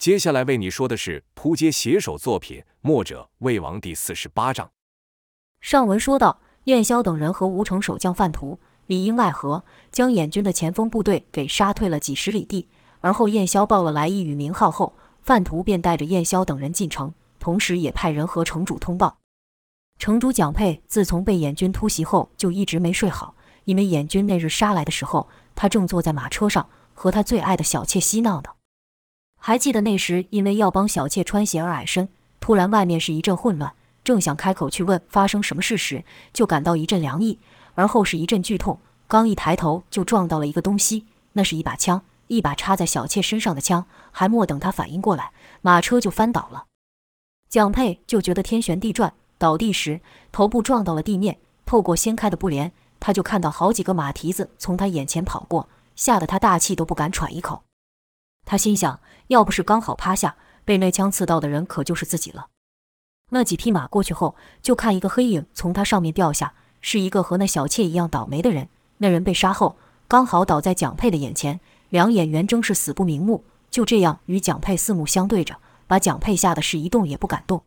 接下来为你说的是扑街写手作品《墨者魏王》第四十八章。上文说到，燕萧等人和吴城守将范图里应外合，将燕军的前锋部队给杀退了几十里地。而后燕萧报了来意与名号后，范图便带着燕萧等人进城，同时也派人和城主通报。城主蒋佩自从被燕军突袭后，就一直没睡好，因为燕军那日杀来的时候，他正坐在马车上和他最爱的小妾嬉闹呢。还记得那时，因为要帮小妾穿鞋而矮身，突然外面是一阵混乱，正想开口去问发生什么事时，就感到一阵凉意，而后是一阵剧痛，刚一抬头就撞到了一个东西，那是一把枪，一把插在小妾身上的枪，还没等他反应过来，马车就翻倒了。蒋佩就觉得天旋地转。倒地时，头部撞到了地面。透过掀开的布帘，他就看到好几个马蹄子从他眼前跑过，吓得他大气都不敢喘一口。他心想，要不是刚好趴下，被那枪刺到的人可就是自己了。那几匹马过去后，就看一个黑影从他上面掉下，是一个和那小妾一样倒霉的人。那人被杀后，刚好倒在蒋佩的眼前，两眼圆睁，是死不瞑目。就这样与蒋佩四目相对着，把蒋佩吓得是一动也不敢动。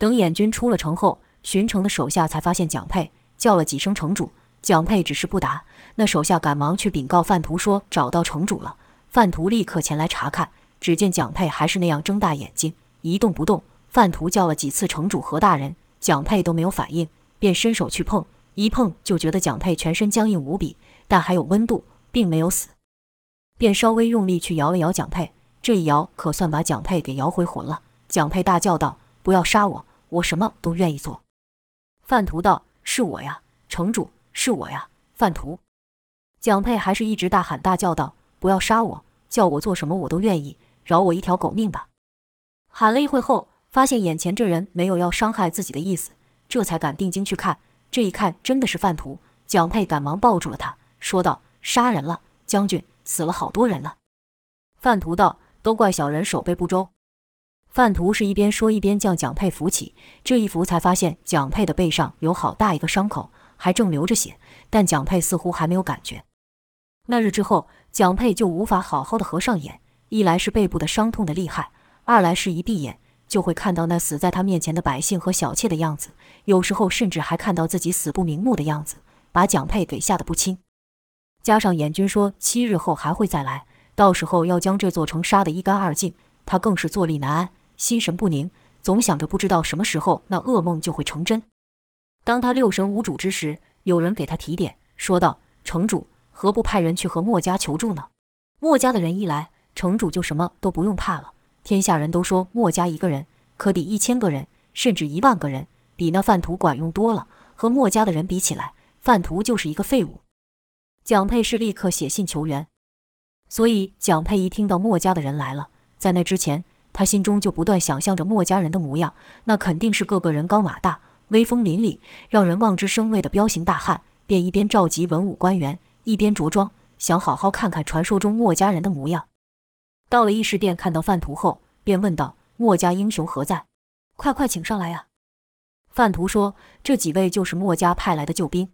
等燕军出了城后，巡城的手下才发现蒋佩，叫了几声城主，蒋佩只是不答。那手下赶忙去禀告范图说找到城主了。范图立刻前来查看，只见蒋佩还是那样睁大眼睛，一动不动。范图叫了几次城主何大人，蒋佩都没有反应，便伸手去碰，一碰就觉得蒋佩全身僵硬无比，但还有温度，并没有死，便稍微用力去摇了摇蒋佩，这一摇可算把蒋佩给摇回魂了。蒋佩大叫道：“不要杀我！”我什么都愿意做。范图道：“是我呀，城主，是我呀。”范图，蒋佩还是一直大喊大叫道：“不要杀我，叫我做什么我都愿意，饶我一条狗命吧！”喊了一会后，发现眼前这人没有要伤害自己的意思，这才敢定睛去看。这一看，真的是范图。蒋佩赶忙抱住了他，说道：“杀人了，将军，死了好多人了。”范图道：“都怪小人守备不周。”范图是一边说一边将蒋佩扶起，这一扶才发现蒋佩的背上有好大一个伤口，还正流着血，但蒋佩似乎还没有感觉。那日之后，蒋佩就无法好好的合上眼，一来是背部的伤痛的厉害，二来是一闭眼就会看到那死在他面前的百姓和小妾的样子，有时候甚至还看到自己死不瞑目的样子，把蒋佩给吓得不轻。加上燕军说七日后还会再来，到时候要将这座城杀得一干二净，他更是坐立难安。心神不宁，总想着不知道什么时候那噩梦就会成真。当他六神无主之时，有人给他提点，说道：“城主何不派人去和墨家求助呢？墨家的人一来，城主就什么都不用怕了。天下人都说墨家一个人可抵一千个人，甚至一万个人，比那范图管用多了。和墨家的人比起来，范图就是一个废物。”蒋佩是立刻写信求援，所以蒋佩一听到墨家的人来了，在那之前。他心中就不断想象着墨家人的模样，那肯定是个个人高马大、威风凛凛、让人望之生畏的彪形大汉。便一边召集文武官员，一边着装，想好好看看传说中墨家人的模样。到了议事殿，看到范图后，便问道：“墨家英雄何在？快快请上来呀！”范图说：“这几位就是墨家派来的救兵。”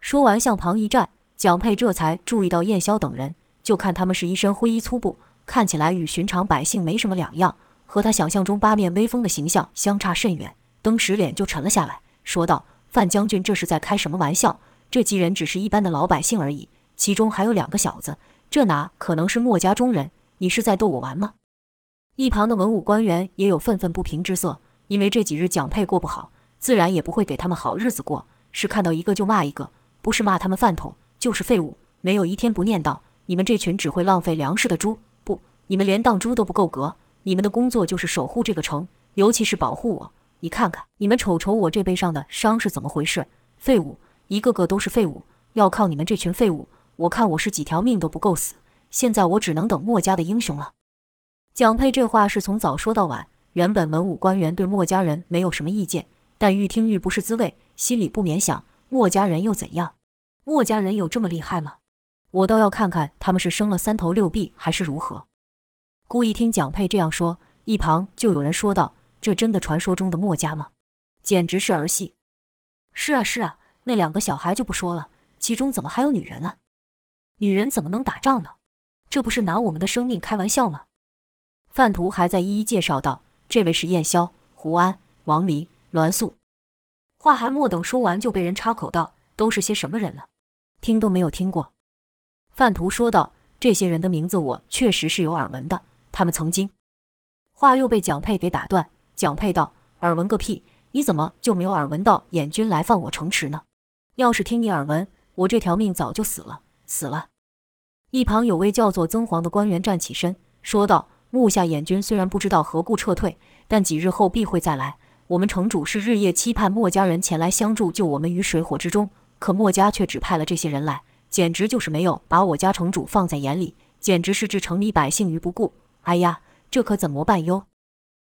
说完向旁一站，蒋佩这才注意到燕霄等人，就看他们是一身灰衣粗布。看起来与寻常百姓没什么两样，和他想象中八面威风的形象相差甚远。登时脸就沉了下来，说道：“范将军这是在开什么玩笑？这几人只是一般的老百姓而已，其中还有两个小子，这哪可能是墨家中人？你是在逗我玩吗？”一旁的文武官员也有愤愤不平之色，因为这几日蒋佩过不好，自然也不会给他们好日子过，是看到一个就骂一个，不是骂他们饭桶，就是废物，没有一天不念叨你们这群只会浪费粮食的猪。不你们连当猪都不够格，你们的工作就是守护这个城，尤其是保护我。你看看，你们瞅瞅我这背上的伤是怎么回事？废物，一个个都是废物。要靠你们这群废物，我看我是几条命都不够死。现在我只能等墨家的英雄了。蒋佩这话是从早说到晚。原本文武官员对墨家人没有什么意见，但愈听愈不是滋味，心里不免想：墨家人又怎样？墨家人有这么厉害吗？我倒要看看他们是生了三头六臂还是如何。故意听蒋佩这样说，一旁就有人说道：“这真的传说中的墨家吗？简直是儿戏！”“是啊，是啊，那两个小孩就不说了，其中怎么还有女人啊？女人怎么能打仗呢？这不是拿我们的生命开玩笑吗？”范图还在一一介绍道：“这位是燕霄、胡安、王离、栾素。”话还没等说完，就被人插口道：“都是些什么人了？听都没有听过。”范图说道：“这些人的名字我确实是有耳闻的，他们曾经……”话又被蒋佩给打断。蒋佩道：“耳闻个屁！你怎么就没有耳闻到燕军来犯我城池呢？要是听你耳闻，我这条命早就死了，死了。”一旁有位叫做曾黄的官员站起身说道：“目下燕军虽然不知道何故撤退，但几日后必会再来。”我们城主是日夜期盼墨家人前来相助，救我们于水火之中。可墨家却只派了这些人来，简直就是没有把我家城主放在眼里，简直是置城里百姓于不顾。哎呀，这可怎么办哟？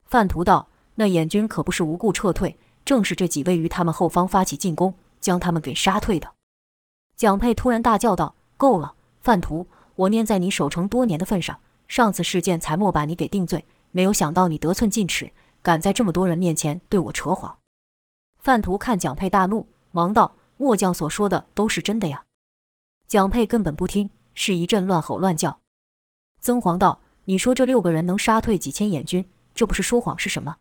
范图道：“那燕军可不是无故撤退，正是这几位于他们后方发起进攻，将他们给杀退的。”蒋佩突然大叫道：“够了，范图！我念在你守城多年的份上，上次事件才莫把你给定罪，没有想到你得寸进尺。”敢在这么多人面前对我扯谎！范图看蒋佩大怒，忙道：“末将所说的都是真的呀！”蒋佩根本不听，是一阵乱吼乱叫。曾黄道：“你说这六个人能杀退几千燕军，这不是说谎是什么？”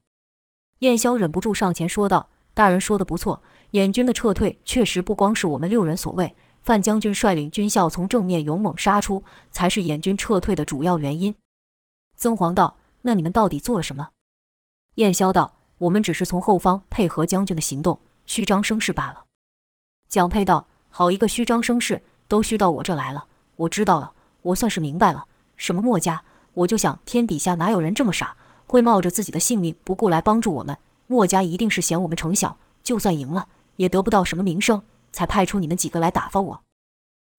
燕霄忍不住上前说道：“大人说的不错，燕军的撤退确实不光是我们六人所为，范将军率领军校从正面勇猛杀出，才是燕军撤退的主要原因。”曾黄道：“那你们到底做了什么？”燕霄道：“我们只是从后方配合将军的行动，虚张声势罢了。”蒋佩道：“好一个虚张声势，都虚到我这来了。我知道了，我算是明白了。什么墨家，我就想天底下哪有人这么傻，会冒着自己的性命不顾来帮助我们？墨家一定是嫌我们城小，就算赢了也得不到什么名声，才派出你们几个来打发我。”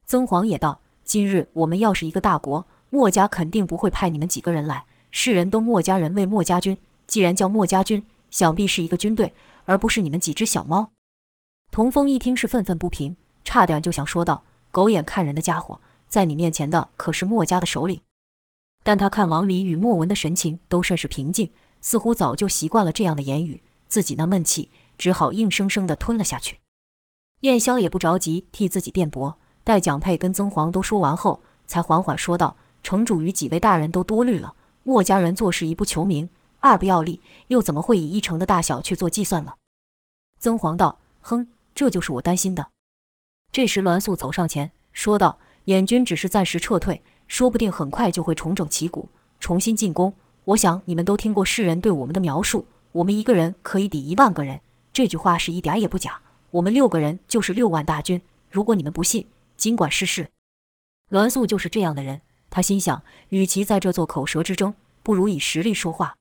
曾黄也道：“今日我们要是一个大国，墨家肯定不会派你们几个人来，世人都墨家人为墨家军。”既然叫墨家军，想必是一个军队，而不是你们几只小猫。童风一听是愤愤不平，差点就想说道：“狗眼看人的家伙，在你面前的可是墨家的首领。”但他看王离与莫文的神情都甚是平静，似乎早就习惯了这样的言语，自己那闷气只好硬生生地吞了下去。燕霄也不着急替自己辩驳，待蒋佩跟曾黄都说完后，才缓缓说道：“城主与几位大人都多虑了，墨家人做事一不求名。”二不要利，又怎么会以一城的大小去做计算呢？曾黄道：“哼，这就是我担心的。”这时栾素走上前说道：“燕军只是暂时撤退，说不定很快就会重整旗鼓，重新进攻。我想你们都听过世人对我们的描述，我们一个人可以抵一万个人，这句话是一点也不假。我们六个人就是六万大军，如果你们不信，尽管试试。”栾素就是这样的人，他心想，与其在这做口舌之争，不如以实力说话。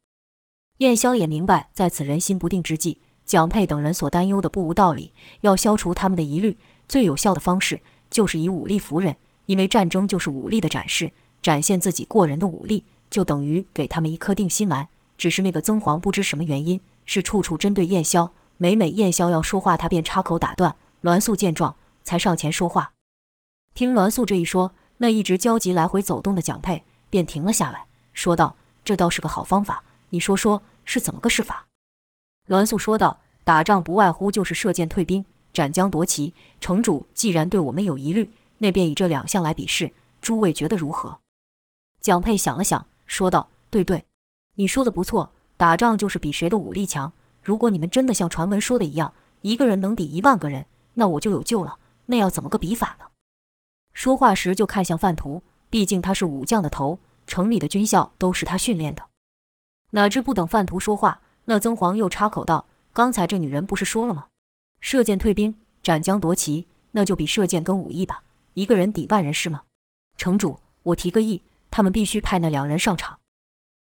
燕霄也明白，在此人心不定之际，蒋佩等人所担忧的不无道理。要消除他们的疑虑，最有效的方式就是以武力服人，因为战争就是武力的展示，展现自己过人的武力，就等于给他们一颗定心丸。只是那个曾皇不知什么原因，是处处针对燕霄，每每燕霄要说话，他便插口打断。栾素见状，才上前说话。听栾素这一说，那一直焦急来回走动的蒋佩便停了下来，说道：“这倒是个好方法。”你说说是怎么个试法？栾素说道：“打仗不外乎就是射箭退兵、斩将夺旗。城主既然对我们有疑虑，那便以这两项来比试，诸位觉得如何？”蒋佩想了想，说道：“对对，你说的不错。打仗就是比谁的武力强。如果你们真的像传闻说的一样，一个人能抵一万个人，那我就有救了。那要怎么个比法呢？”说话时就看向范图，毕竟他是武将的头，城里的军校都是他训练的。哪知不等范图说话，那曾黄又插口道：“刚才这女人不是说了吗？射箭退兵，斩将夺旗，那就比射箭跟武艺吧。一个人抵万人是吗？城主，我提个议，他们必须派那两人上场。”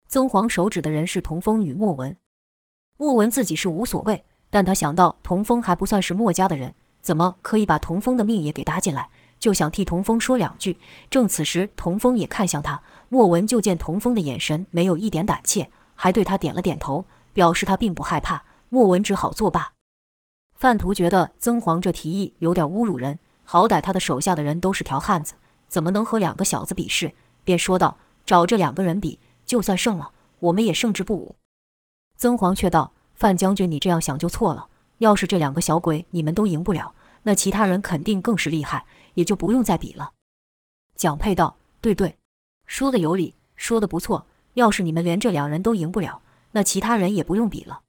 曾黄手指的人是童风与莫文。莫文自己是无所谓，但他想到童风还不算是墨家的人，怎么可以把童风的命也给搭进来？就想替童风说两句。正此时，童风也看向他，莫文就见童风的眼神没有一点胆怯。还对他点了点头，表示他并不害怕。莫文只好作罢。范图觉得曾黄这提议有点侮辱人，好歹他的手下的人都是条汉子，怎么能和两个小子比试？便说道：“找这两个人比，就算胜了，我们也胜之不武。”曾皇却道：“范将军，你这样想就错了。要是这两个小鬼你们都赢不了，那其他人肯定更是厉害，也就不用再比了。”蒋佩道：“对对，说的有理，说的不错。”要是你们连这两人都赢不了，那其他人也不用比了。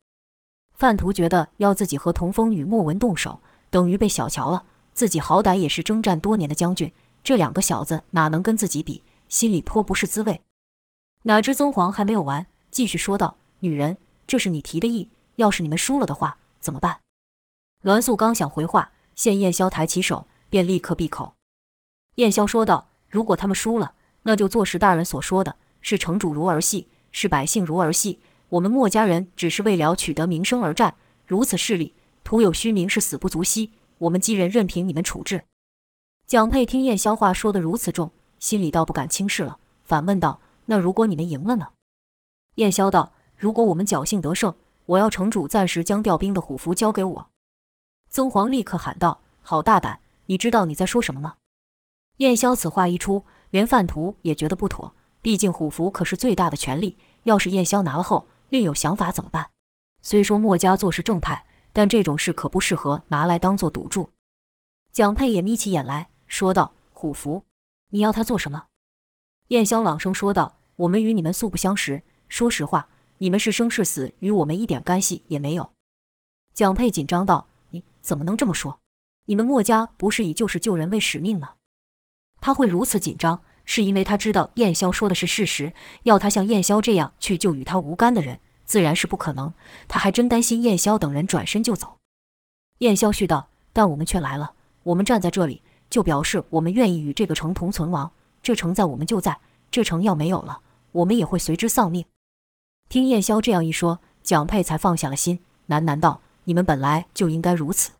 范图觉得要自己和童风与莫文动手，等于被小瞧了。自己好歹也是征战多年的将军，这两个小子哪能跟自己比？心里颇不是滋味。哪知曾皇还没有完，继续说道：“女人，这是你提的议，要是你们输了的话，怎么办？”栾素刚想回话，见燕霄抬起手，便立刻闭口。燕霄说道：“如果他们输了，那就坐实大人所说的，是城主如儿戏，是百姓如儿戏。我们墨家人只是为了取得名声而战，如此势力，徒有虚名，是死不足惜。我们几人任凭你们处置。”蒋佩听燕霄话说得如此重，心里倒不敢轻视了，反问道：“那如果你们赢了呢？”燕霄道：“如果我们侥幸得胜，我要城主暂时将调兵的虎符交给我。”曾皇立刻喊道：“好大胆！你知道你在说什么吗？”燕霄此话一出，连范图也觉得不妥。毕竟虎符可是最大的权力，要是燕霄拿了后另有想法怎么办？虽说墨家做事正派，但这种事可不适合拿来当做赌注。蒋佩也眯起眼来说道：“虎符，你要他做什么？”燕霄朗声说道：“我们与你们素不相识，说实话，你们是生是死与我们一点干系也没有。”蒋佩紧张道：“你怎么能这么说？你们墨家不是以救世救人为使命吗？”他会如此紧张，是因为他知道燕霄说的是事实。要他像燕霄这样去救与他无干的人，自然是不可能。他还真担心燕霄等人转身就走。燕霄续道：“但我们却来了，我们站在这里，就表示我们愿意与这个城同存亡。这城在，我们就在；这城要没有了，我们也会随之丧命。”听燕霄这样一说，蒋佩才放下了心，喃喃道：“你们本来就应该如此。”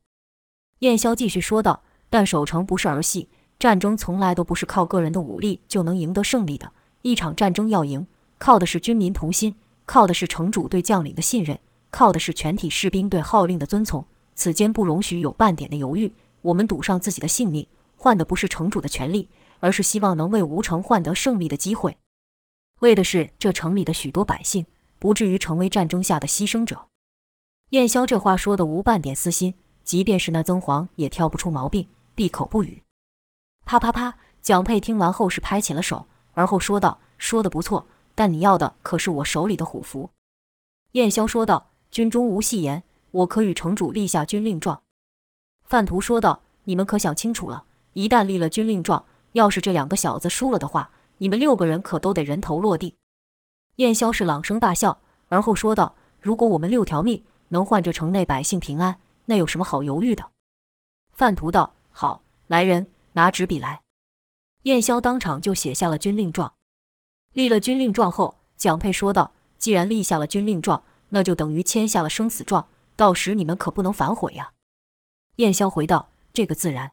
燕霄继续说道：“但守城不是儿戏。”战争从来都不是靠个人的武力就能赢得胜利的。一场战争要赢，靠的是军民同心，靠的是城主对将领的信任，靠的是全体士兵对号令的遵从。此间不容许有半点的犹豫。我们赌上自己的性命，换的不是城主的权利，而是希望能为吴城换得胜利的机会，为的是这城里的许多百姓不至于成为战争下的牺牲者。燕霄这话说的无半点私心，即便是那曾黄也挑不出毛病，闭口不语。啪啪啪！蒋佩听完后是拍起了手，而后说道：“说的不错，但你要的可是我手里的虎符。”燕霄说道：“军中无戏言，我可与城主立下军令状。”范图说道：“你们可想清楚了，一旦立了军令状，要是这两个小子输了的话，你们六个人可都得人头落地。”燕霄是朗声大笑，而后说道：“如果我们六条命能换这城内百姓平安，那有什么好犹豫的？”范图道：“好，来人。”拿纸笔来，燕霄当场就写下了军令状。立了军令状后，蒋佩说道：“既然立下了军令状，那就等于签下了生死状，到时你们可不能反悔呀。”燕霄回道：“这个自然。”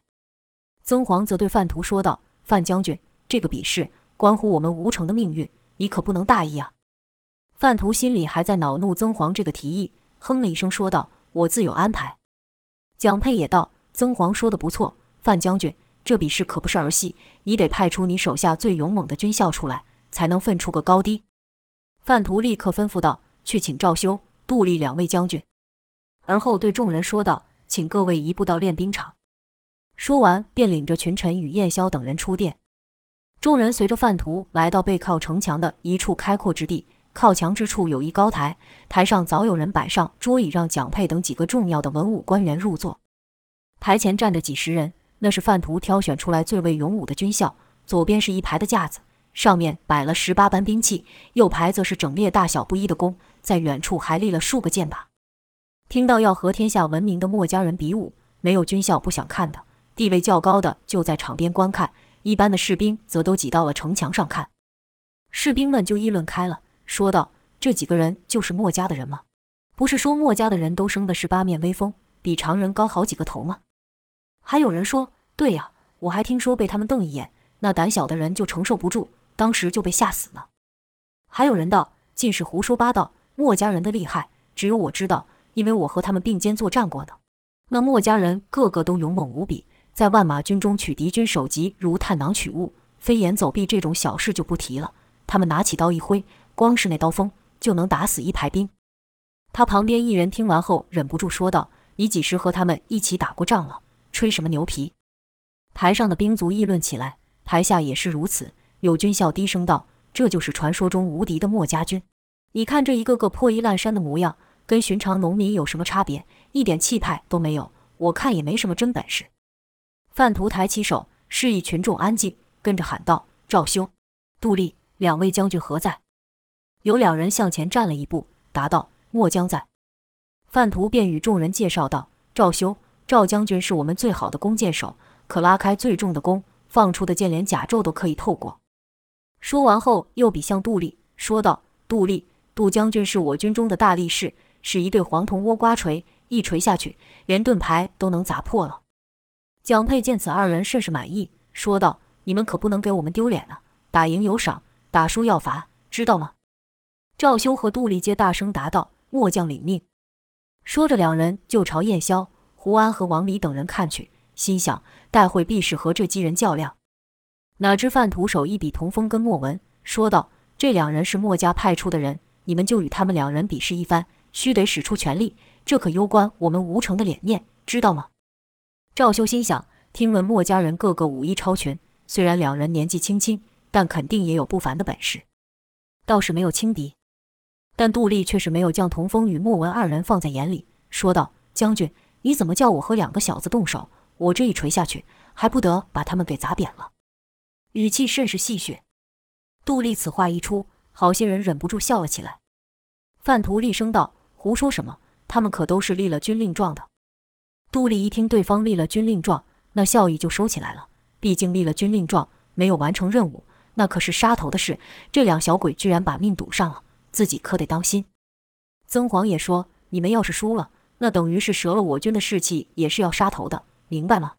曾黄则对范图说道：“范将军，这个比试关乎我们吴城的命运，你可不能大意啊。”范图心里还在恼怒曾黄这个提议，哼了一声说道：“我自有安排。”蒋佩也道：“曾黄说的不错，范将军。”这比试可不是儿戏，你得派出你手下最勇猛的军校出来，才能分出个高低。范图立刻吩咐道：“去请赵修、杜立两位将军。”而后对众人说道：“请各位移步到练兵场。”说完，便领着群臣与燕霄等人出殿。众人随着范图来到背靠城墙的一处开阔之地，靠墙之处有一高台，台上早有人摆上桌椅，让蒋佩等几个重要的文武官员入座。台前站着几十人。那是范图挑选出来最为勇武的军校。左边是一排的架子，上面摆了十八般兵器；右排则是整列大小不一的弓，在远处还立了数个箭靶。听到要和天下闻名的墨家人比武，没有军校不想看的。地位较高的就在场边观看，一般的士兵则都挤到了城墙上看。士兵们就议论开了，说道：“这几个人就是墨家的人吗？不是说墨家的人都生的是八面威风，比常人高好几个头吗？”还有人说：“对呀，我还听说被他们瞪一眼，那胆小的人就承受不住，当时就被吓死了。”还有人道：“尽是胡说八道，墨家人的厉害，只有我知道，因为我和他们并肩作战过的。那墨家人个个都勇猛无比，在万马军中取敌军首级如探囊取物，飞檐走壁这种小事就不提了。他们拿起刀一挥，光是那刀锋就能打死一排兵。”他旁边一人听完后忍不住说道：“你几时和他们一起打过仗了？”吹什么牛皮？台上的兵卒议论起来，台下也是如此。有军校低声道：“这就是传说中无敌的墨家军。你看这一个个破衣烂衫的模样，跟寻常农民有什么差别？一点气派都没有，我看也没什么真本事。范图抬起手，示意群众安静，跟着喊道：“赵兄、杜立，两位将军何在？”有两人向前站了一步，答道：“末将在。”范图便与众人介绍道：“赵修、赵将军是我们最好的弓箭手，可拉开最重的弓，放出的箭连甲胄都可以透过。”说完后，又比向杜立说道：“杜立，杜将军是我军中的大力士，是一对黄铜倭瓜锤，一锤下去，连盾牌都能砸破了。”蒋佩见此二人甚是满意，说道：“你们可不能给我们丢脸了，打赢有赏，打输要罚，知道吗？”赵修和杜立皆大声答道：“末将领命。”说着，两人就朝燕萧、胡安和王离等人看去，心想：待会必是和这几人较量。哪知范徒手一比童风跟莫文，说道：“这两人是墨家派出的人，你们就与他们两人比试一番，须得使出全力，这可攸关我们吴城的脸面，知道吗？”赵修心想：听闻墨家人个个武艺超群，虽然两人年纪轻轻，但肯定也有不凡的本事，倒是没有轻敌。但杜立却是没有将童风与莫文二人放在眼里，说道：“将军，你怎么叫我和两个小子动手？我这一锤下去，还不得把他们给砸扁了？”语气甚是戏谑。杜立此话一出，好些人忍不住笑了起来。范图厉声道：“胡说什么？他们可都是立了军令状的。”杜立一听对方立了军令状，那笑意就收起来了。毕竟立了军令状，没有完成任务，那可是杀头的事。这两小鬼居然把命赌上了。自己可得当心。曾皇也说：“你们要是输了，那等于是折了我军的士气，也是要杀头的，明白吗？”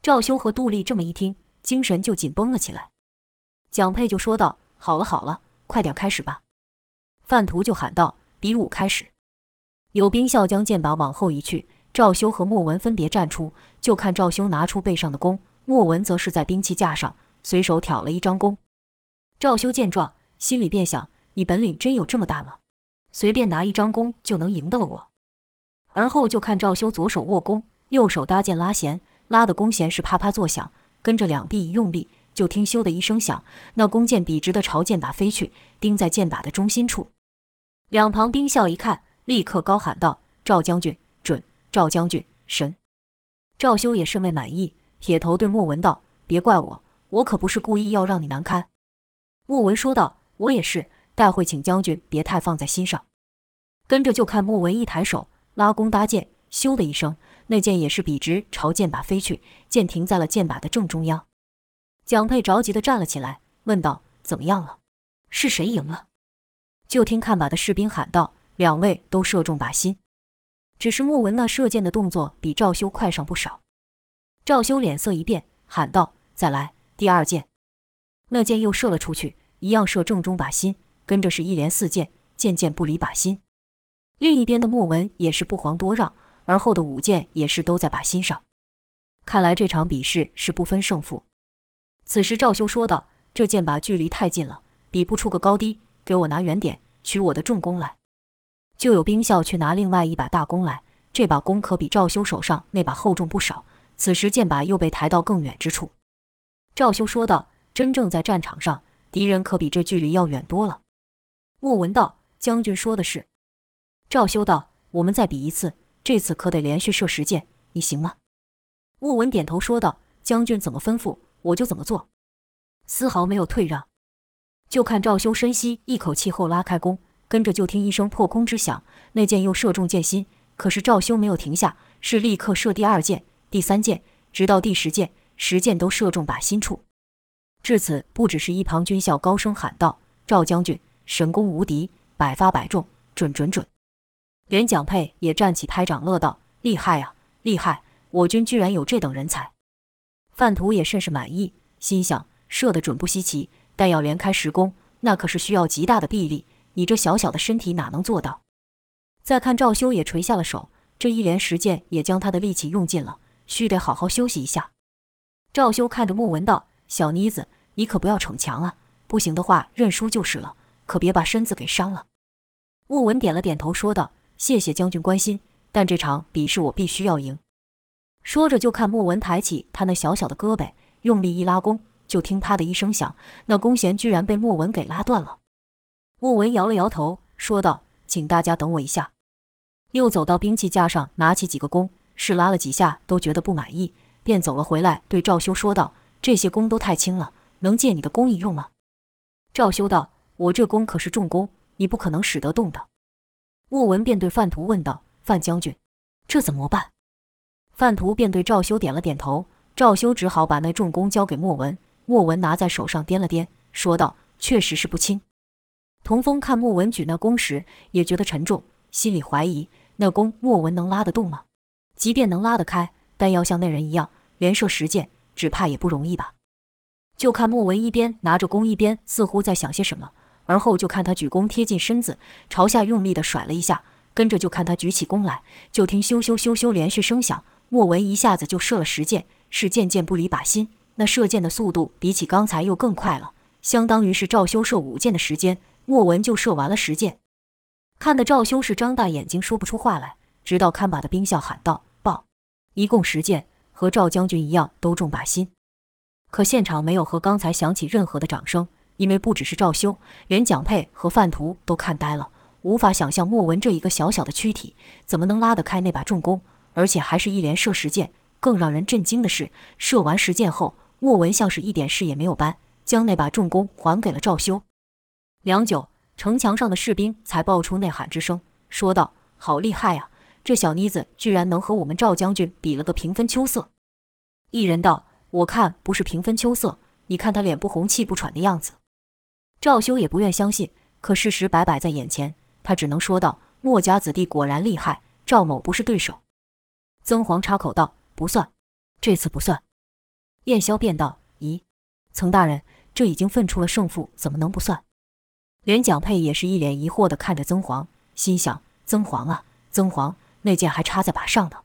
赵修和杜丽这么一听，精神就紧绷了起来。蒋佩就说道：“好了好了，快点开始吧。”范图就喊道：“比武开始！”有兵笑将箭靶往后移去，赵修和莫文分别站出，就看赵修拿出背上的弓，莫文则是在兵器架上随手挑了一张弓。赵修见状，心里便想。你本领真有这么大吗？随便拿一张弓就能赢得了我？而后就看赵修左手握弓，右手搭箭拉弦，拉的弓弦是啪啪作响。跟着两臂一用力，就听“咻”的一声响，那弓箭笔直的朝箭靶飞去，钉在箭靶的中心处。两旁兵校一看，立刻高喊道：“赵将军准！赵将军神！”赵修也甚为满意，铁头对莫文道：“别怪我，我可不是故意要让你难堪。”莫文说道：“我也是。”待会请将军别太放在心上。跟着就看莫文一抬手拉弓搭箭，咻的一声，那箭也是笔直朝箭靶飞去，箭停在了箭靶的正中央。蒋佩着急地站了起来，问道：“怎么样了？是谁赢了？”就听看靶的士兵喊道：“两位都射中靶心，只是莫文那射箭的动作比赵修快上不少。”赵修脸色一变，喊道：“再来第二箭！”那箭又射了出去，一样射正中靶心。跟着是一连四箭，箭箭不离靶心。另一边的莫文也是不遑多让，而后的五箭也是都在靶心上。看来这场比试是不分胜负。此时赵修说道：“这箭靶距离太近了，比不出个高低，给我拿远点，取我的重弓来。”就有兵校去拿另外一把大弓来，这把弓可比赵修手上那把厚重不少。此时箭靶又被抬到更远之处。赵修说道：“真正在战场上，敌人可比这距离要远多了。”莫文道：“将军说的是。”赵修道：“我们再比一次，这次可得连续射十箭，你行吗？”莫文点头说道：“将军怎么吩咐，我就怎么做，丝毫没有退让。”就看赵修深吸一口气后拉开弓，跟着就听一声破空之响，那箭又射中箭心。可是赵修没有停下，是立刻射第二箭、第三箭，直到第十箭，十箭都射中靶心处。至此，不只是一旁军校高声喊道：“赵将军！”神功无敌，百发百中，准准准！连蒋佩也站起拍掌乐道：“厉害啊，厉害！我军居然有这等人才。”范图也甚是满意，心想：射得准不稀奇，但要连开十弓，那可是需要极大的臂力。你这小小的身体哪能做到？再看赵修也垂下了手，这一连十箭也将他的力气用尽了，须得好好休息一下。赵修看着莫文道：“小妮子，你可不要逞强啊！不行的话，认输就是了。”可别把身子给伤了。莫文点了点头，说道：“谢谢将军关心，但这场比试我必须要赢。”说着，就看莫文抬起他那小小的胳膊，用力一拉弓，就听啪的一声响，那弓弦居然被莫文给拉断了。莫文摇了摇头，说道：“请大家等我一下。”又走到兵器架上，拿起几个弓，试拉了几下，都觉得不满意，便走了回来，对赵修说道：“这些弓都太轻了，能借你的弓一用吗？”赵修道：“我这弓可是重弓，你不可能使得动的。”莫文便对范图问道：“范将军，这怎么办？”范图便对赵修点了点头，赵修只好把那重弓交给莫文。莫文拿在手上掂了掂，说道：“确实是不轻。”童风看莫文举那弓时，也觉得沉重，心里怀疑那弓莫文能拉得动吗？即便能拉得开，但要像那人一样连射十箭，只怕也不容易吧。就看莫文一边拿着弓，一边似乎在想些什么。而后就看他举弓贴近身子，朝下用力地甩了一下，跟着就看他举起弓来，就听咻咻咻咻连续声响，莫文一下子就射了十箭，是箭箭不离靶心。那射箭的速度比起刚才又更快了，相当于是赵修射五箭的时间，莫文就射完了十箭。看得赵修是张大眼睛说不出话来，直到看把的兵校喊道：“报，一共十箭，和赵将军一样都中靶心。”可现场没有和刚才响起任何的掌声。因为不只是赵修，连蒋佩和范图都看呆了，无法想象莫文这一个小小的躯体怎么能拉得开那把重弓，而且还是一连射十箭。更让人震惊的是，射完十箭后，莫文像是一点事也没有般，将那把重弓还给了赵修。良久，城墙上的士兵才爆出呐喊之声，说道：“好厉害啊！这小妮子居然能和我们赵将军比了个平分秋色。”一人道：“我看不是平分秋色，你看他脸不红气不喘的样子。”赵修也不愿相信，可事实摆摆在眼前，他只能说道：“墨家子弟果然厉害，赵某不是对手。”曾黄插口道：“不算，这次不算。”燕霄便道：“咦，曾大人，这已经分出了胜负，怎么能不算？”连蒋佩也是一脸疑惑地看着曾黄，心想：“曾黄啊，曾黄，那剑还插在靶上呢。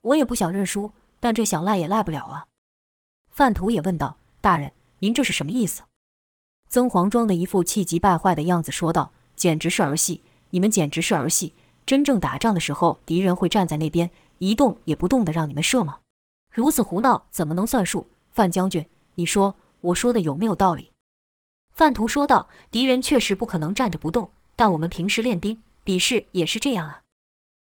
我也不想认输，但这想赖也赖不了啊。”范图也问道：“大人，您这是什么意思？”曾黄装的一副气急败坏的样子，说道：“简直是儿戏！你们简直是儿戏！真正打仗的时候，敌人会站在那边一动也不动的让你们射吗？如此胡闹，怎么能算数？范将军，你说我说的有没有道理？”范图说道：“敌人确实不可能站着不动，但我们平时练兵比试也是这样啊。”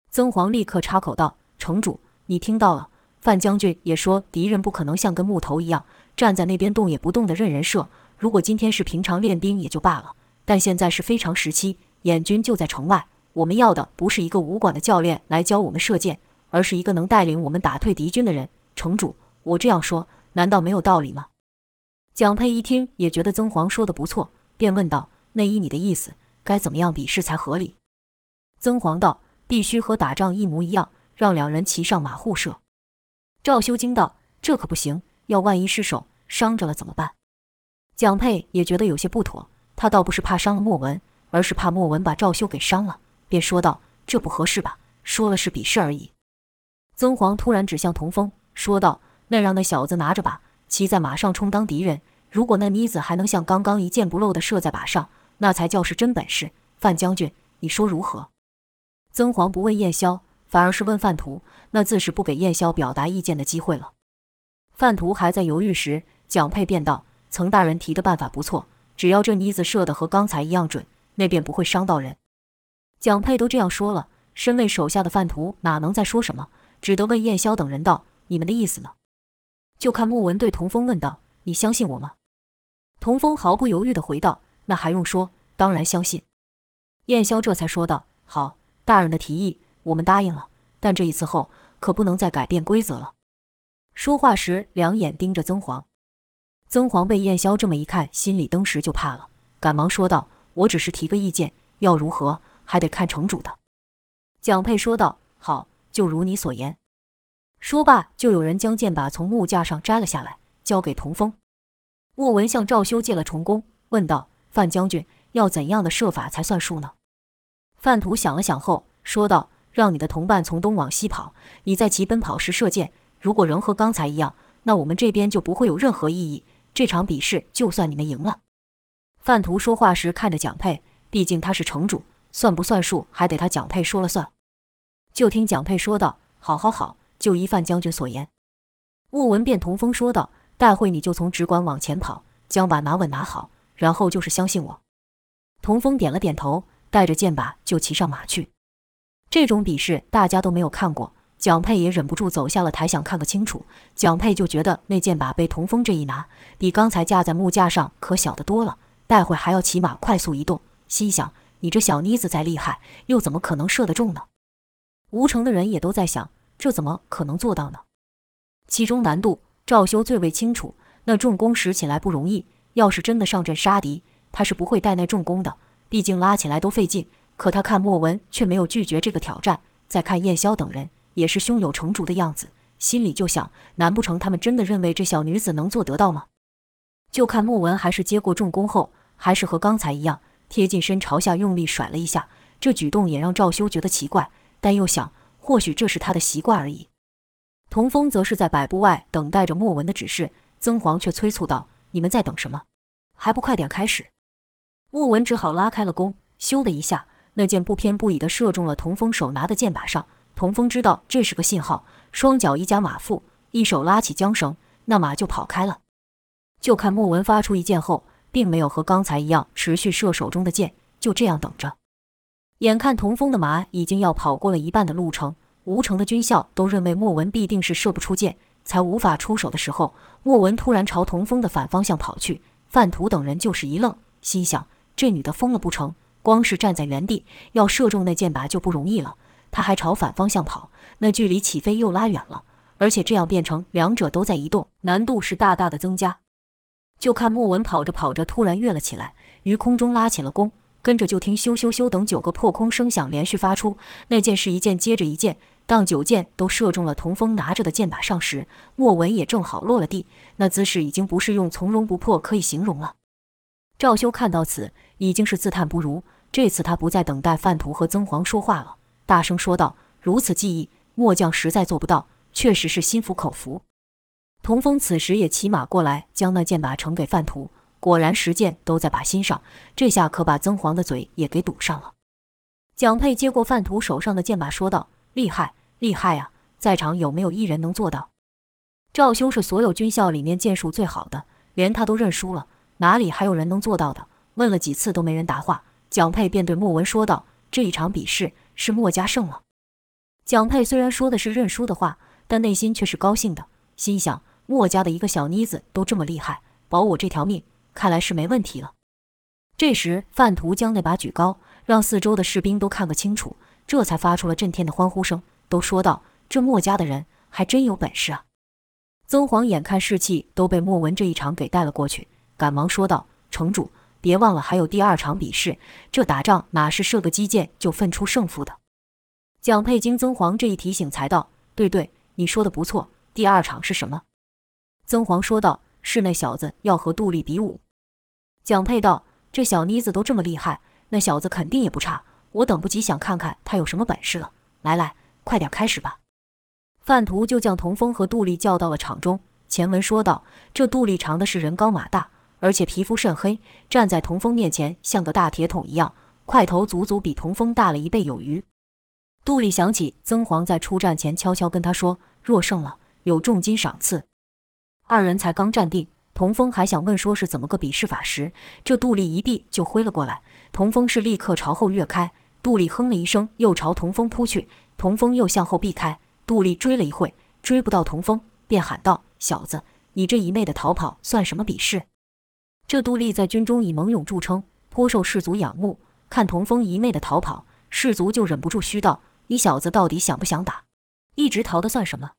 曾黄立刻插口道：“城主，你听到了？范将军也说敌人不可能像根木头一样站在那边动也不动的任人射。”如果今天是平常练兵也就罢了，但现在是非常时期，燕军就在城外。我们要的不是一个武馆的教练来教我们射箭，而是一个能带领我们打退敌军的人。城主，我这样说难道没有道理吗？蒋佩一听也觉得曾黄说的不错，便问道：“那依你的意思，该怎么样比试才合理？”曾黄道：“必须和打仗一模一样，让两人骑上马互射。”赵修惊道：“这可不行，要万一失手伤着了怎么办？”蒋佩也觉得有些不妥，他倒不是怕伤了莫文，而是怕莫文把赵修给伤了，便说道：“这不合适吧？说了是比试而已。”曾黄突然指向童风，说道：“那让那小子拿着吧，骑在马上充当敌人。如果那妮子还能像刚刚一箭不漏地射在靶上，那才叫是真本事。范将军，你说如何？”曾黄不问燕霄，反而是问范图，那自是不给燕霄表达意见的机会了。范图还在犹豫时，蒋佩便道。曾大人提的办法不错，只要这妮子射的和刚才一样准，那便不会伤到人。蒋佩都这样说了，身为手下的范图哪能再说什么，只得问燕霄等人道：“你们的意思呢？”就看穆文对童风问道：“你相信我吗？”童风毫不犹豫地回道：“那还用说？当然相信。”燕霄这才说道：“好，大人的提议我们答应了，但这一次后可不能再改变规则了。”说话时，两眼盯着曾黄。曾皇被燕霄这么一看，心里登时就怕了，赶忙说道：“我只是提个意见，要如何还得看城主的。”蒋佩说道：“好，就如你所言。”说罢，就有人将箭靶从木架上摘了下来，交给童风。莫文向赵修借了重弓，问道：“范将军，要怎样的射法才算数呢？”范图想了想后说道：“让你的同伴从东往西跑，你在其奔跑时射箭。如果仍和刚才一样，那我们这边就不会有任何意义。”这场比试就算你们赢了。范图说话时看着蒋佩，毕竟他是城主，算不算数还得他蒋佩说了算。就听蒋佩说道：“好好好，就依范将军所言。”莫文便同风说道：“待会你就从直管往前跑，将把拿稳拿好，然后就是相信我。童风点了点头，带着剑把就骑上马去。这种比试大家都没有看过，蒋佩也忍不住走下了台，想看个清楚。蒋佩就觉得那箭靶被童风这一拿，比刚才架在木架上可小得多了。待会还要骑马快速移动，心想：你这小妮子再厉害，又怎么可能射得中呢？吴城的人也都在想，这怎么可能做到呢？其中难度，赵修最为清楚。那重弓使起来不容易，要是真的上阵杀敌，他是不会带那重弓的，毕竟拉起来都费劲。可他看莫文却没有拒绝这个挑战，再看燕霄等人也是胸有成竹的样子，心里就想：难不成他们真的认为这小女子能做得到吗？就看莫文还是接过重弓后，还是和刚才一样贴近身朝下用力甩了一下，这举动也让赵修觉得奇怪，但又想或许这是他的习惯而已。童风则是在百步外等待着莫文的指示，曾黄却催促道：“你们在等什么？还不快点开始！”莫文只好拉开了弓，咻的一下。那箭不偏不倚地射中了童风手拿的箭靶上。童风知道这是个信号，双脚一夹马腹，一手拉起缰绳，那马就跑开了。就看莫文发出一箭后，并没有和刚才一样持续射手中的箭，就这样等着。眼看童风的马已经要跑过了一半的路程，吴城的军校都认为莫文必定是射不出箭，才无法出手的时候，莫文突然朝童风的反方向跑去。范图等人就是一愣，心想：这女的疯了不成？光是站在原地，要射中那箭靶就不容易了。他还朝反方向跑，那距离起飞又拉远了，而且这样变成两者都在移动，难度是大大的增加。就看莫文跑着跑着，突然跃了起来，于空中拉起了弓，跟着就听咻咻咻等九个破空声响连续发出，那箭是一箭接着一箭，当九箭都射中了童风拿着的箭靶上时，莫文也正好落了地，那姿势已经不是用从容不迫可以形容了。赵修看到此，已经是自叹不如。这次他不再等待范图和曾皇说话了，大声说道：“如此技艺，末将实在做不到，确实是心服口服。”童风此时也骑马过来，将那剑靶呈给范图。果然十箭都在靶心上，这下可把曾黄的嘴也给堵上了。蒋佩接过范图手上的剑靶，说道：“厉害，厉害啊！在场有没有一人能做到？”赵兄是所有军校里面剑术最好的，连他都认输了，哪里还有人能做到的？问了几次都没人答话。蒋佩便对莫文说道：“这一场比试是墨家胜了。”蒋佩虽然说的是认输的话，但内心却是高兴的，心想：墨家的一个小妮子都这么厉害，保我这条命，看来是没问题了。这时，范图将那把举高，让四周的士兵都看个清楚，这才发出了震天的欢呼声，都说道：“这墨家的人还真有本事啊！”曾皇眼看士气都被莫文这一场给带了过去，赶忙说道：“城主。”别忘了还有第二场比试，这打仗哪是射个击剑就分出胜负的？蒋佩经曾黄这一提醒，才道：“对对，你说的不错。第二场是什么？”曾黄说道：“是那小子要和杜丽比武。”蒋佩道：“这小妮子都这么厉害，那小子肯定也不差。我等不及想看看他有什么本事了。来来，快点开始吧。”范图就将童风和杜丽叫到了场中。前文说道：“这杜丽长的是人高马大。”而且皮肤甚黑，站在童风面前像个大铁桶一样，块头足足比童风大了一倍有余。杜丽想起曾皇在出战前悄悄跟他说，若胜了有重金赏赐。二人才刚站定，童风还想问说是怎么个比试法时，这杜丽一臂就挥了过来，童风是立刻朝后跃开，杜丽哼了一声，又朝童风扑去，童风又向后避开，杜丽追了一会，追不到童风，便喊道：“小子，你这一昧的逃跑算什么比试？”这杜丽在军中以猛勇著称，颇受士卒仰慕。看童风一昧的逃跑，士卒就忍不住嘘道：“你小子到底想不想打？一直逃的算什么？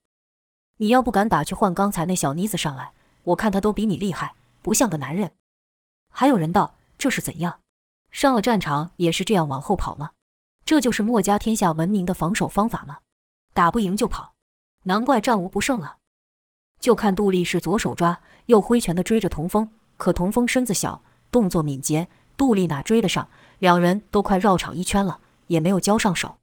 你要不敢打，去换刚才那小妮子上来。我看她都比你厉害，不像个男人。”还有人道：“这是怎样？上了战场也是这样往后跑吗？这就是墨家天下闻名的防守方法吗？打不赢就跑，难怪战无不胜了！”就看杜丽是左手抓，右挥拳的追着童风。可童风身子小，动作敏捷，杜丽哪追得上？两人都快绕场一圈了，也没有交上手。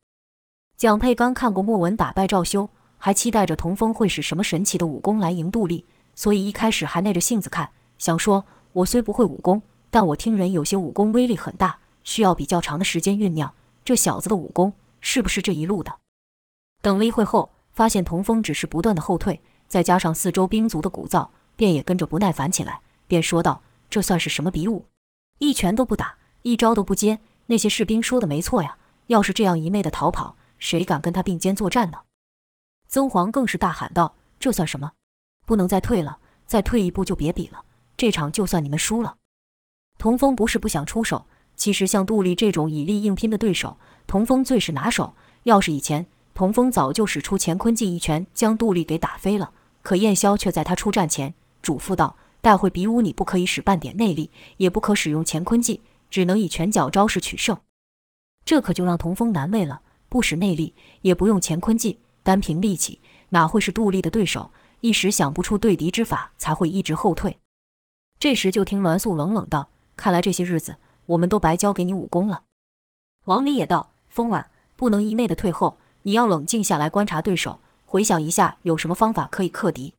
蒋佩刚看过莫文打败赵修，还期待着童风会使什么神奇的武功来赢杜丽，所以一开始还耐着性子看，想说：我虽不会武功，但我听人有些武功威力很大，需要比较长的时间酝酿。这小子的武功是不是这一路的？等了一会后，发现童风只是不断的后退，再加上四周兵卒的鼓噪。便也跟着不耐烦起来，便说道：“这算是什么比武？一拳都不打，一招都不接。那些士兵说的没错呀，要是这样一昧的逃跑，谁敢跟他并肩作战呢？”曾皇更是大喊道：“这算什么？不能再退了，再退一步就别比了。这场就算你们输了。”童风不是不想出手，其实像杜丽这种以力硬拼的对手，童风最是拿手。要是以前，童风早就使出乾坤记一拳将杜丽给打飞了。可燕霄却在他出战前嘱咐道：“待会比武，你不可以使半点内力，也不可使用乾坤计，只能以拳脚招式取胜。”这可就让童风难为了，不使内力，也不用乾坤计，单凭力气，哪会是杜丽的对手？一时想不出对敌之法，才会一直后退。这时就听栾素冷冷道。看来这些日子我们都白教给你武功了。王离也道：“风儿，不能一昧的退后，你要冷静下来观察对手，回想一下有什么方法可以克敌。”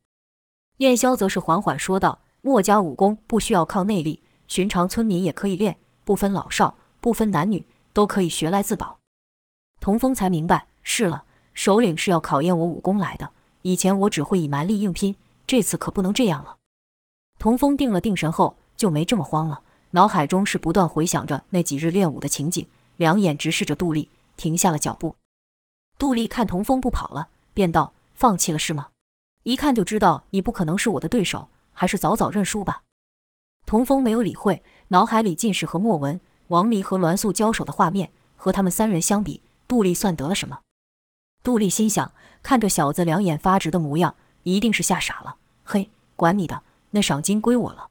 燕霄则是缓缓说道：“墨家武功不需要靠内力，寻常村民也可以练，不分老少，不分男女，都可以学来自保。”童风才明白，是了，首领是要考验我武功来的。以前我只会以蛮力硬拼，这次可不能这样了。童风定了定神后，就没这么慌了。脑海中是不断回想着那几日练武的情景，两眼直视着杜丽，停下了脚步。杜丽看童风不跑了，便道：“放弃了是吗？一看就知道你不可能是我的对手，还是早早认输吧。”童风没有理会，脑海里尽是和莫文、王离和栾素交手的画面。和他们三人相比，杜丽算得了什么？杜丽心想：看这小子两眼发直的模样，一定是吓傻了。嘿，管你的，那赏金归我了。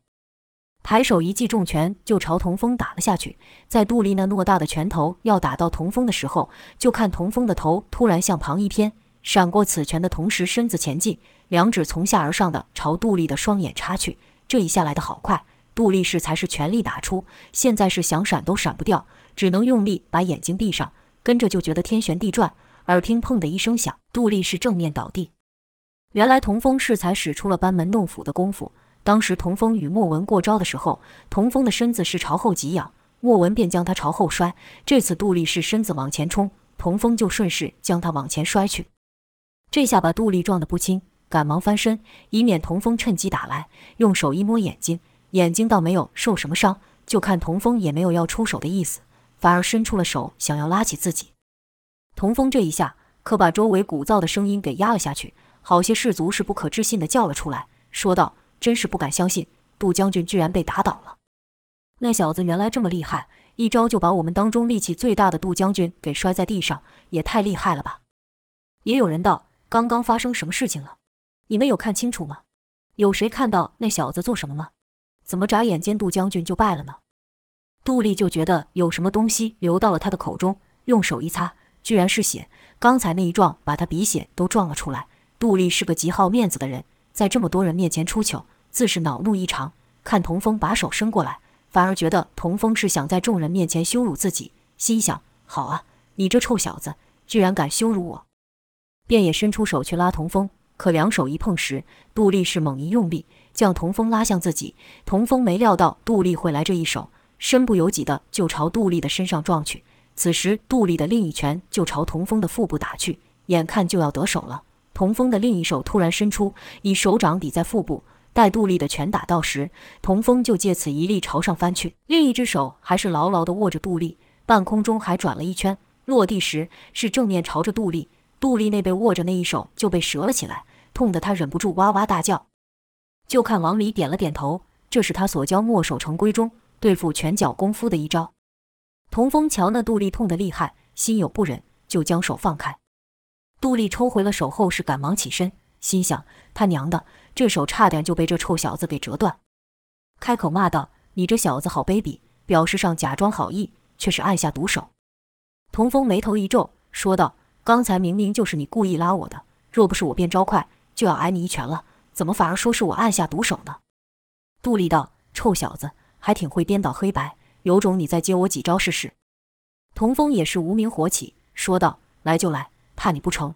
抬手一记重拳就朝童风打了下去，在杜丽那偌大的拳头要打到童风的时候，就看童风的头突然向旁一偏，闪过此拳的同时，身子前进，两指从下而上的朝杜丽的双眼插去。这一下来的好快，杜丽是才是全力打出，现在是想闪都闪不掉，只能用力把眼睛闭上，跟着就觉得天旋地转，耳听砰的一声响，杜丽是正面倒地。原来童风是才使出了班门弄斧的功夫。当时童风与莫文过招的时候，童风的身子是朝后挤仰，莫文便将他朝后摔。这次杜丽是身子往前冲，童风就顺势将他往前摔去。这下把杜丽撞得不轻，赶忙翻身，以免童风趁机打来。用手一摸眼睛，眼睛倒没有受什么伤，就看童风也没有要出手的意思，反而伸出了手想要拉起自己。童风这一下可把周围鼓噪的声音给压了下去，好些士卒是不可置信地叫了出来，说道。真是不敢相信，杜将军居然被打倒了。那小子原来这么厉害，一招就把我们当中力气最大的杜将军给摔在地上，也太厉害了吧！也有人道：“刚刚发生什么事情了？你们有看清楚吗？有谁看到那小子做什么吗？怎么眨眼间杜将军就败了呢？”杜丽就觉得有什么东西流到了他的口中，用手一擦，居然是血。刚才那一撞把他鼻血都撞了出来。杜丽是个极好面子的人。在这么多人面前出糗，自是恼怒异常。看童风把手伸过来，反而觉得童风是想在众人面前羞辱自己，心想：好啊，你这臭小子，居然敢羞辱我！便也伸出手去拉童风，可两手一碰时，杜丽是猛一用力，将童风拉向自己。童风没料到杜丽会来这一手，身不由己的就朝杜丽的身上撞去。此时，杜丽的另一拳就朝童风的腹部打去，眼看就要得手了。童风的另一手突然伸出，以手掌抵在腹部，待杜丽的拳打到时，童风就借此一力朝上翻去，另一只手还是牢牢地握着杜丽，半空中还转了一圈，落地时是正面朝着杜丽。杜丽那被握着那一手就被折了起来，痛得他忍不住哇哇大叫。就看王离点了点头，这是他所教墨守成规中对付拳脚功夫的一招。童风瞧那杜丽痛得厉害，心有不忍，就将手放开。杜丽抽回了手后，是赶忙起身，心想：他娘的，这手差点就被这臭小子给折断。开口骂道：“你这小子好卑鄙！表示上假装好意，却是暗下毒手。”童风眉头一皱，说道：“刚才明明就是你故意拉我的，若不是我变招快，就要挨你一拳了，怎么反而说是我按下毒手呢？”杜丽道：“臭小子，还挺会颠倒黑白，有种你再接我几招试试。”童风也是无名火起，说道：“来就来。”怕你不成？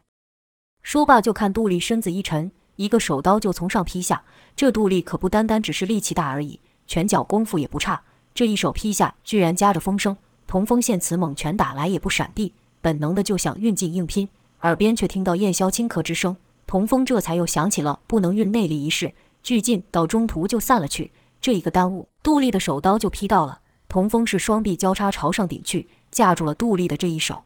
说罢，就看杜丽身子一沉，一个手刀就从上劈下。这杜丽可不单单只是力气大而已，拳脚功夫也不差。这一手劈下，居然夹着风声。童风见此猛拳打来，也不闪避，本能的就想运劲硬拼。耳边却听到燕霄轻咳之声，童风这才又想起了不能运内力一事，俱进到中途就散了去。这一个耽误，杜丽的手刀就劈到了。童风是双臂交叉朝上顶去，架住了杜丽的这一手。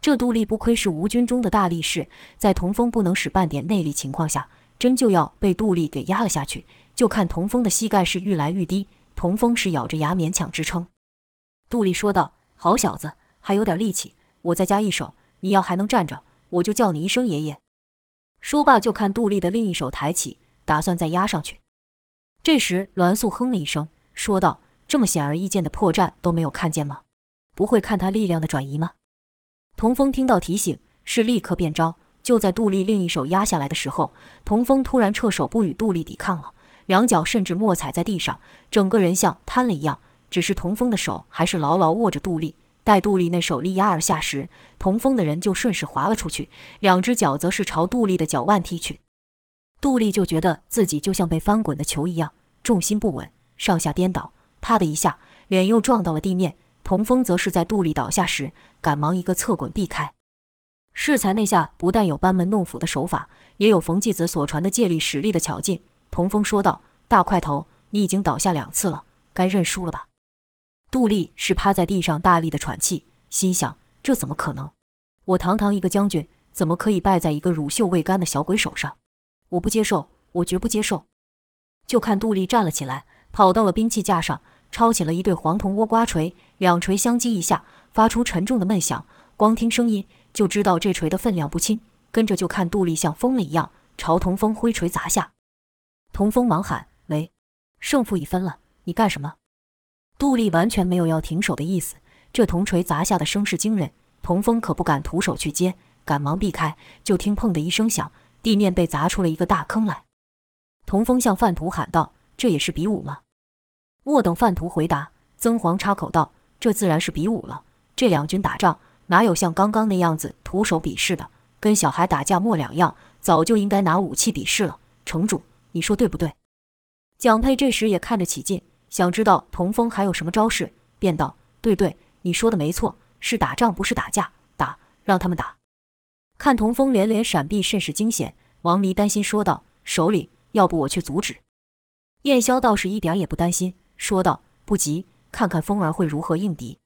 这杜丽不亏是吴军中的大力士，在童风不能使半点内力情况下，真就要被杜丽给压了下去。就看童风的膝盖是愈来愈低，童风是咬着牙勉强支撑。杜丽说道：“好小子，还有点力气，我再加一手，你要还能站着，我就叫你一声爷爷。”说罢，就看杜丽的另一手抬起，打算再压上去。这时，栾素哼了一声，说道：“这么显而易见的破绽都没有看见吗？不会看他力量的转移吗？”童风听到提醒，是立刻变招。就在杜丽另一手压下来的时候，童风突然撤手，不与杜丽抵抗了，两脚甚至没踩在地上，整个人像瘫了一样。只是童风的手还是牢牢握着杜丽。待杜丽那手力压而下时，童风的人就顺势滑了出去，两只脚则是朝杜丽的脚腕踢去。杜丽就觉得自己就像被翻滚的球一样，重心不稳，上下颠倒，啪的一下，脸又撞到了地面。童风则是在杜丽倒下时，赶忙一个侧滚避开。适才那下不但有班门弄斧的手法，也有冯继子所传的借力使力的巧劲。童风说道：“大块头，你已经倒下两次了，该认输了吧？”杜丽是趴在地上大力的喘气，心想：这怎么可能？我堂堂一个将军，怎么可以败在一个乳臭未干的小鬼手上？我不接受，我绝不接受！就看杜丽站了起来，跑到了兵器架上。抄起了一对黄铜倭瓜锤，两锤相击一下，发出沉重的闷响。光听声音就知道这锤的分量不轻。跟着就看杜丽像疯了一样朝童风挥锤砸下。童风忙喊：“喂，胜负已分了，你干什么？”杜丽完全没有要停手的意思。这铜锤砸下的声势惊人，童风可不敢徒手去接，赶忙避开。就听“砰”的一声响，地面被砸出了一个大坑来。童风向范图喊道：“这也是比武吗？”莫等范图回答，曾黄插口道：“这自然是比武了。这两军打仗，哪有像刚刚那样子徒手比试的？跟小孩打架没两样，早就应该拿武器比试了。城主，你说对不对？”蒋佩这时也看着起劲，想知道童风还有什么招式，便道：“对对，你说的没错，是打仗不是打架，打，让他们打。”看童风连连闪避，甚是惊险。王离担心说道：“首领，要不我去阻止？”燕霄倒是一点也不担心。说道：“不急，看看风儿会如何应敌。”